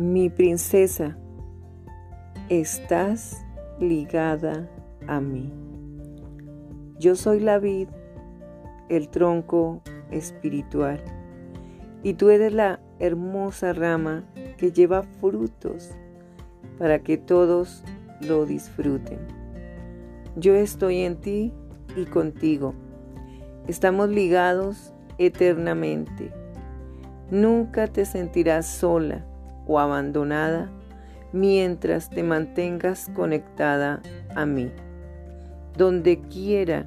Mi princesa, estás ligada a mí. Yo soy la vid, el tronco espiritual, y tú eres la hermosa rama que lleva frutos para que todos lo disfruten. Yo estoy en ti y contigo. Estamos ligados eternamente. Nunca te sentirás sola o abandonada mientras te mantengas conectada a mí. Donde quiera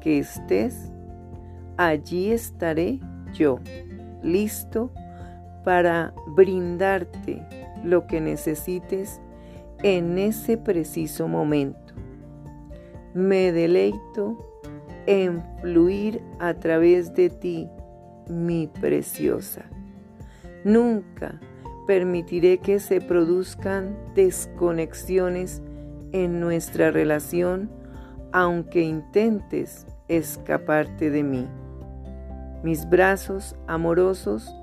que estés, allí estaré yo, listo para brindarte lo que necesites en ese preciso momento. Me deleito en fluir a través de ti, mi preciosa. Nunca permitiré que se produzcan desconexiones en nuestra relación aunque intentes escaparte de mí. Mis brazos amorosos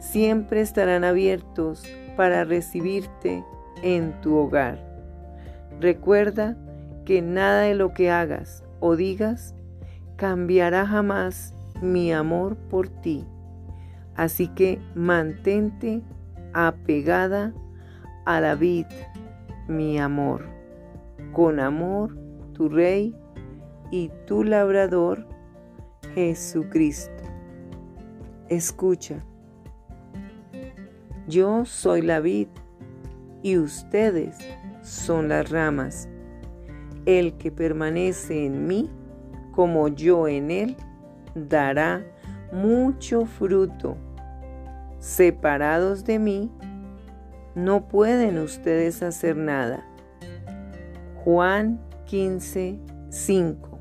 siempre estarán abiertos para recibirte en tu hogar. Recuerda que nada de lo que hagas o digas cambiará jamás mi amor por ti. Así que mantente apegada a la vid, mi amor. Con amor, tu Rey y tu labrador, Jesucristo. Escucha, yo soy la vid y ustedes son las ramas. El que permanece en mí, como yo en él, dará mucho fruto separados de mí, no pueden ustedes hacer nada. Juan 15, 5